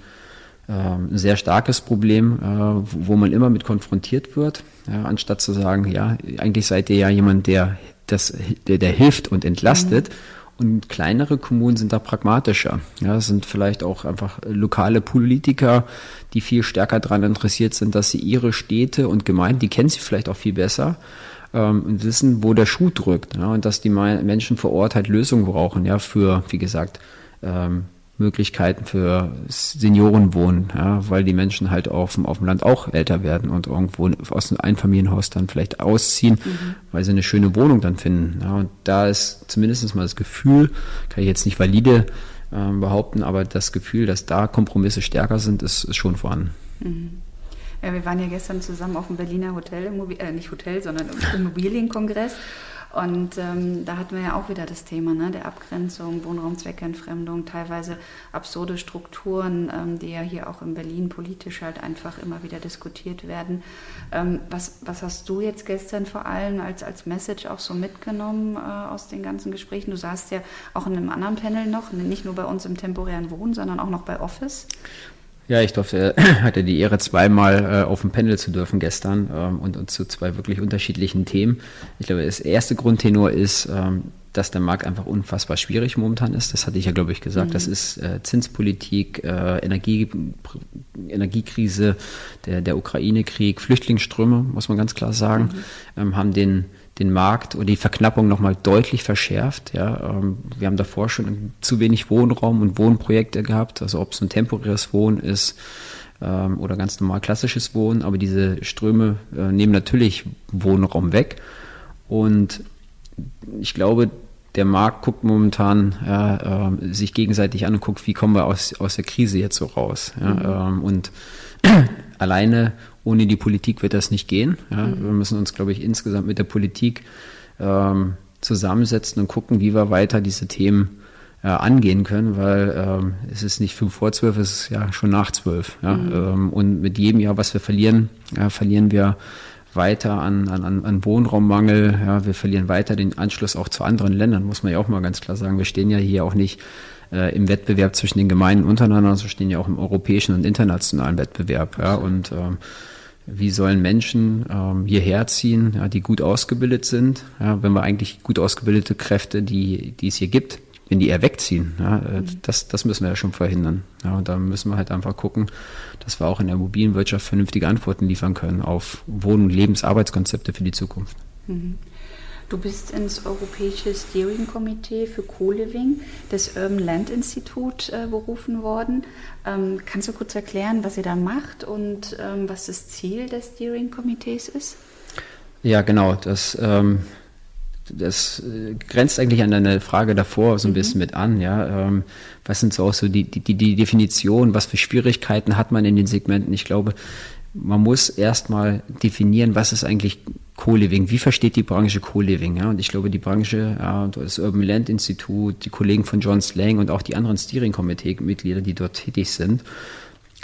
äh, ein sehr starkes Problem, äh, wo man immer mit konfrontiert wird, ja, anstatt zu sagen, ja, eigentlich seid ihr ja jemand, der, das, der, der hilft und entlastet. Mhm. Und kleinere Kommunen sind da pragmatischer. Ja, es sind vielleicht auch einfach lokale Politiker, die viel stärker daran interessiert sind, dass sie ihre Städte und Gemeinden, die kennen sie vielleicht auch viel besser, ähm, wissen, wo der Schuh drückt. Ja, und dass die Menschen vor Ort halt Lösungen brauchen, ja, für, wie gesagt, ähm, Möglichkeiten für Seniorenwohnen, ja, weil die Menschen halt auf dem, auf dem Land auch älter werden und irgendwo aus einem Einfamilienhaus dann vielleicht ausziehen, mhm. weil sie eine schöne Wohnung dann finden. Ja, und da ist zumindest mal das Gefühl, kann ich jetzt nicht valide äh, behaupten, aber das Gefühl, dass da Kompromisse stärker sind, ist, ist schon vorhanden. Mhm. Ja, wir waren ja gestern zusammen auf dem Berliner Hotel, äh, nicht Hotel, sondern Immobilienkongress. Und ähm, da hatten wir ja auch wieder das Thema ne, der Abgrenzung, Wohnraumzweckentfremdung, teilweise absurde Strukturen, ähm, die ja hier auch in Berlin politisch halt einfach immer wieder diskutiert werden. Ähm, was, was hast du jetzt gestern vor allem als, als Message auch so mitgenommen äh, aus den ganzen Gesprächen? Du saßt ja auch in einem anderen Panel noch, nicht nur bei uns im temporären Wohnen, sondern auch noch bei Office. Ja, ich durfte, hatte die Ehre, zweimal äh, auf dem Panel zu dürfen gestern ähm, und, und zu zwei wirklich unterschiedlichen Themen. Ich glaube, das erste Grundtenor ist, ähm, dass der Markt einfach unfassbar schwierig momentan ist. Das hatte ich ja, glaube ich, gesagt. Mhm. Das ist äh, Zinspolitik, äh, Energie, Energiekrise, der, der Ukraine-Krieg, Flüchtlingsströme, muss man ganz klar sagen, mhm. ähm, haben den den Markt und die Verknappung nochmal deutlich verschärft. Ja, ähm, wir haben davor schon zu wenig Wohnraum und Wohnprojekte gehabt, also ob es ein temporäres Wohnen ist ähm, oder ganz normal klassisches Wohnen, aber diese Ströme äh, nehmen natürlich Wohnraum weg und ich glaube, der Markt guckt momentan ja, äh, sich gegenseitig an und guckt, wie kommen wir aus, aus der Krise jetzt so raus. Ja, mhm. ähm, und alleine ohne die Politik wird das nicht gehen. Ja. Mhm. Wir müssen uns, glaube ich, insgesamt mit der Politik ähm, zusammensetzen und gucken, wie wir weiter diese Themen äh, angehen können, weil ähm, es ist nicht fünf vor zwölf, es ist ja schon nach zwölf. Ja? Mhm. Ähm, und mit jedem Jahr, was wir verlieren, ja, verlieren wir weiter an, an, an Wohnraummangel. Ja, wir verlieren weiter den Anschluss auch zu anderen Ländern, muss man ja auch mal ganz klar sagen. Wir stehen ja hier auch nicht äh, im Wettbewerb zwischen den Gemeinden untereinander, sondern wir stehen ja auch im europäischen und internationalen Wettbewerb. Ja, und ähm, wie sollen Menschen ähm, hierher ziehen, ja, die gut ausgebildet sind, ja, wenn wir eigentlich gut ausgebildete Kräfte, die, die es hier gibt, wenn die eher wegziehen. Ja, äh, mhm. das, das müssen wir ja schon verhindern. Ja, und da müssen wir halt einfach gucken, dass wir auch in der mobilen Wirtschaft vernünftige Antworten liefern können auf Wohn- und Lebensarbeitskonzepte für die Zukunft. Mhm. Du bist ins Europäische Steering Committee für Co-Living des Urban Land Institut äh, berufen worden. Ähm, kannst du kurz erklären, was ihr da macht und ähm, was das Ziel des Steering Committees ist? Ja, genau. Das ähm, das äh, grenzt eigentlich an deine Frage davor so ein mhm. bisschen mit an, ja. Ähm, was sind so auch so die, die, die Definition, was für Schwierigkeiten hat man in den Segmenten? Ich glaube, man muss erstmal definieren, was ist eigentlich Co-Living? Wie versteht die Branche Co-Living? Ja? Und ich glaube, die Branche, ja, das Urban Land Institut, die Kollegen von John Slang und auch die anderen Steering-Komitee-Mitglieder, die dort tätig sind,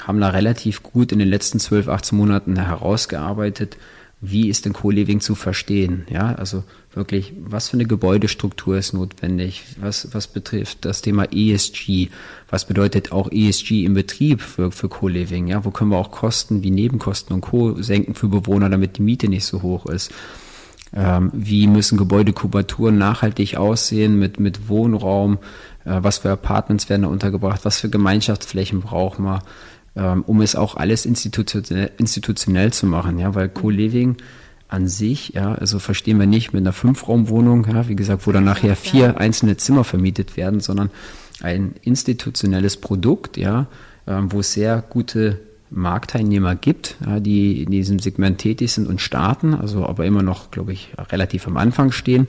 haben da relativ gut in den letzten 12, 18 Monaten herausgearbeitet, wie ist denn Co-Living zu verstehen? Ja, also wirklich, was für eine Gebäudestruktur ist notwendig? Was, was betrifft das Thema ESG? Was bedeutet auch ESG im Betrieb für, für Co-Living? Ja, wo können wir auch Kosten wie Nebenkosten und Co. senken für Bewohner, damit die Miete nicht so hoch ist? Ähm, wie müssen Gebäudekubaturen nachhaltig aussehen mit, mit Wohnraum? Äh, was für Apartments werden da untergebracht? Was für Gemeinschaftsflächen brauchen wir? ähm, um es auch alles institutionell, institutionell zu machen, ja, weil Co-Living an sich, ja, also verstehen wir nicht mit einer Fünfraumwohnung, ja, wie gesagt, wo dann nachher vier einzelne Zimmer vermietet werden, sondern ein institutionelles Produkt, ja, ähm, wo es sehr gute Marktteilnehmer gibt, ja, die in diesem Segment tätig sind und starten, also aber immer noch, glaube ich, relativ am Anfang stehen.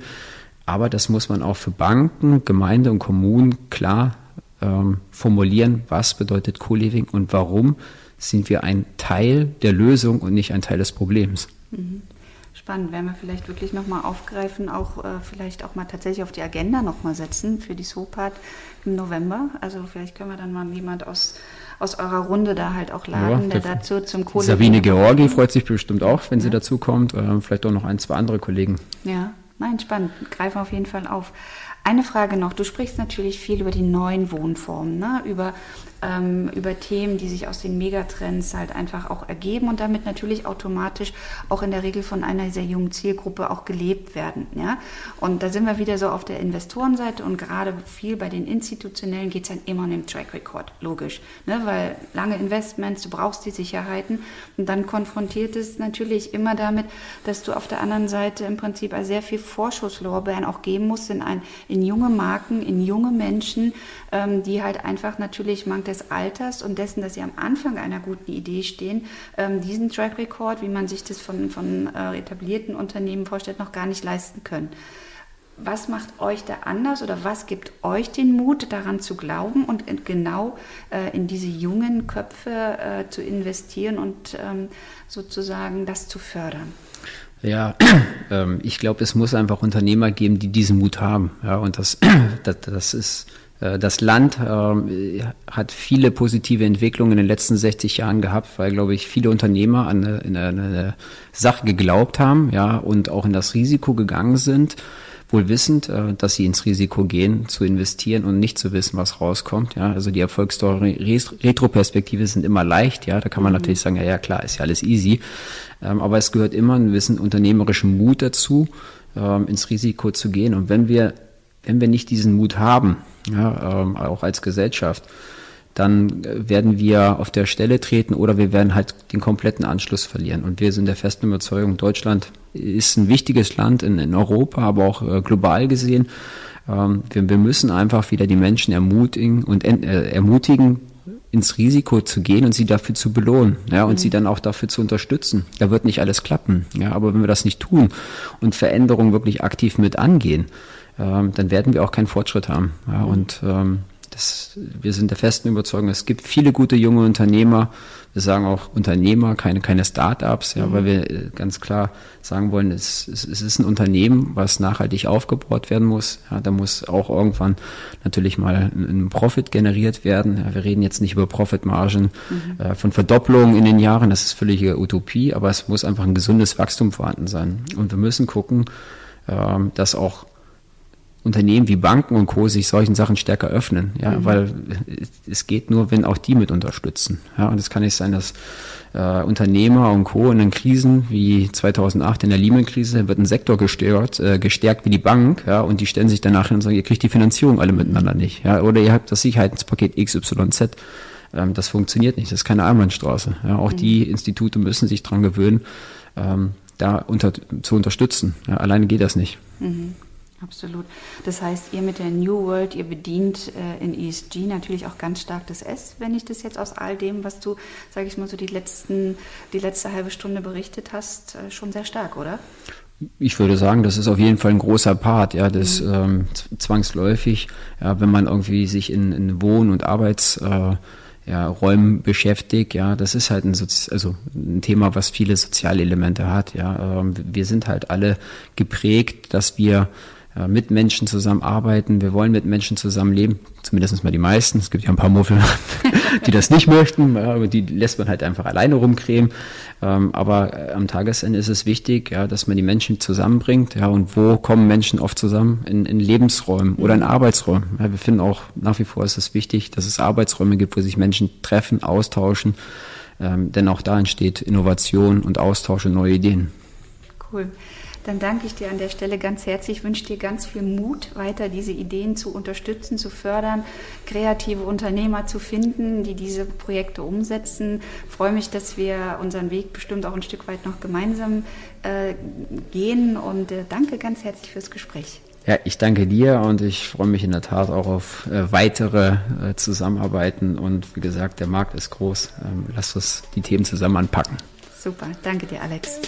Aber das muss man auch für Banken, Gemeinde und Kommunen klar ähm, formulieren, was bedeutet Co-Living und warum sind wir ein Teil der Lösung und nicht ein Teil des Problems. Mhm. Spannend, werden wir vielleicht wirklich nochmal aufgreifen, auch äh, vielleicht auch mal tatsächlich auf die Agenda nochmal setzen für die SOPAT im November. Also vielleicht können wir dann mal jemand aus, aus eurer Runde da halt auch laden, ja, der, der dazu zum Kohle. Sabine Georgi freut sich bestimmt auch, wenn ja. sie dazu kommt. Äh, vielleicht auch noch ein, zwei andere Kollegen. Ja, nein, spannend. Greifen wir auf jeden Fall auf. Eine Frage noch. Du sprichst natürlich viel über die neuen Wohnformen, ne? über ähm, über Themen, die sich aus den Megatrends halt einfach auch ergeben und damit natürlich automatisch auch in der Regel von einer sehr jungen Zielgruppe auch gelebt werden. Ja? Und da sind wir wieder so auf der Investorenseite und gerade viel bei den Institutionellen geht es dann immer um den Track Record, logisch. Ne? Weil lange Investments, du brauchst die Sicherheiten und dann konfrontiert es natürlich immer damit, dass du auf der anderen Seite im Prinzip sehr viel Vorschusslorbeeren auch geben musst in, ein, in junge Marken, in junge Menschen, ähm, die halt einfach natürlich man des Alters und dessen, dass sie am Anfang einer guten Idee stehen, ähm, diesen Track Record, wie man sich das von, von äh, etablierten Unternehmen vorstellt, noch gar nicht leisten können. Was macht euch da anders oder was gibt euch den Mut, daran zu glauben und genau äh, in diese jungen Köpfe äh, zu investieren und ähm, sozusagen das zu fördern? Ja, ähm, ich glaube, es muss einfach Unternehmer geben, die diesen Mut haben. Ja, und das, das, ist das Land äh, hat viele positive Entwicklungen in den letzten 60 Jahren gehabt, weil, glaube ich, viele Unternehmer an eine, in eine Sache geglaubt haben, ja, und auch in das Risiko gegangen sind, wohl wissend, äh, dass sie ins Risiko gehen, zu investieren und nicht zu wissen, was rauskommt, ja. Also die Erfolgsstory, Retroperspektive sind immer leicht, ja. Da kann man mhm. natürlich sagen, ja, ja, klar, ist ja alles easy. Ähm, aber es gehört immer ein gewissen unternehmerischen Mut dazu, ähm, ins Risiko zu gehen. Und wenn wir, wenn wir nicht diesen Mut haben, ja, ähm, auch als Gesellschaft, dann werden wir auf der Stelle treten oder wir werden halt den kompletten Anschluss verlieren. Und wir sind der festen Überzeugung, Deutschland ist ein wichtiges Land in, in Europa, aber auch äh, global gesehen. Ähm, wir, wir, müssen einfach wieder die Menschen ermutigen und äh, ermutigen, ins Risiko zu gehen und sie dafür zu belohnen, ja, und mhm. sie dann auch dafür zu unterstützen. Da wird nicht alles klappen, ja, aber wenn wir das nicht tun und Veränderungen wirklich aktiv mit angehen, ähm, dann werden wir auch keinen Fortschritt haben. Ja, und ähm, das, wir sind der festen Überzeugung, es gibt viele gute junge Unternehmer. Wir sagen auch Unternehmer, keine, keine Start-ups, ja, mhm. weil wir äh, ganz klar sagen wollen, es, es, es ist ein Unternehmen, was nachhaltig aufgebaut werden muss. Ja, da muss auch irgendwann natürlich mal ein, ein Profit generiert werden. Ja, wir reden jetzt nicht über Profitmargen mhm. äh, von Verdopplungen in den Jahren, das ist völlige Utopie, aber es muss einfach ein gesundes Wachstum vorhanden sein. Und wir müssen gucken, äh, dass auch Unternehmen wie Banken und Co. sich solchen Sachen stärker öffnen, ja, mhm. weil es geht nur, wenn auch die mit unterstützen. Ja, und es kann nicht sein, dass äh, Unternehmer und Co. in den Krisen wie 2008 in der Lehman-Krise wird ein Sektor gestört, äh, gestärkt wie die Bank, ja, und die stellen sich danach hin und sagen, ihr kriegt die Finanzierung alle miteinander nicht, ja, oder ihr habt das Sicherheitspaket XYZ. Ähm, das funktioniert nicht, das ist keine Einbahnstraße. Ja, auch mhm. die Institute müssen sich dran gewöhnen, ähm, da unter, zu unterstützen. Ja, alleine geht das nicht. Mhm. Absolut. Das heißt, ihr mit der New World, ihr bedient äh, in ESG natürlich auch ganz stark das S, wenn ich das jetzt aus all dem, was du, sage ich mal, so die letzten, die letzte halbe Stunde berichtet hast, äh, schon sehr stark, oder? Ich würde sagen, das ist auf jeden Fall ein großer Part, ja, das mhm. ähm, zwangsläufig, ja, wenn man irgendwie sich in, in Wohn- und Arbeits äh, ja, Räumen beschäftigt, ja, das ist halt ein, Sozi also ein Thema, was viele soziale Elemente hat, ja. Ähm, wir sind halt alle geprägt, dass wir äh, mit Menschen zusammenarbeiten. Wir wollen mit Menschen zusammenleben, zumindest mal die meisten. Es gibt ja ein paar Muffel, die das nicht möchten, aber die lässt man halt einfach alleine rumcremen. Ähm, aber äh, am Tagesende ist es wichtig, dass man die Menschen zusammenbringt. Und wo kommen Menschen oft zusammen? In, in Lebensräumen oder in Arbeitsräumen. Wir finden auch nach wie vor ist es wichtig, dass es Arbeitsräume gibt, wo sich Menschen treffen, austauschen. Ähm, denn auch da entsteht Innovation und Austausch und neue Ideen. Cool. Dann danke ich dir an der Stelle ganz herzlich. Ich wünsche dir ganz viel Mut, weiter diese Ideen zu unterstützen, zu fördern, kreative Unternehmer zu finden, die diese Projekte umsetzen. Ich freue mich, dass wir unseren Weg bestimmt auch ein Stück weit noch gemeinsam äh, gehen und äh, danke ganz herzlich fürs Gespräch. Ja, ich danke dir und ich freue mich in der Tat auch auf äh, weitere äh, Zusammenarbeiten und wie gesagt, der Markt ist groß. Ähm, lass uns die Themen zusammen anpacken. Super, danke dir, Alex.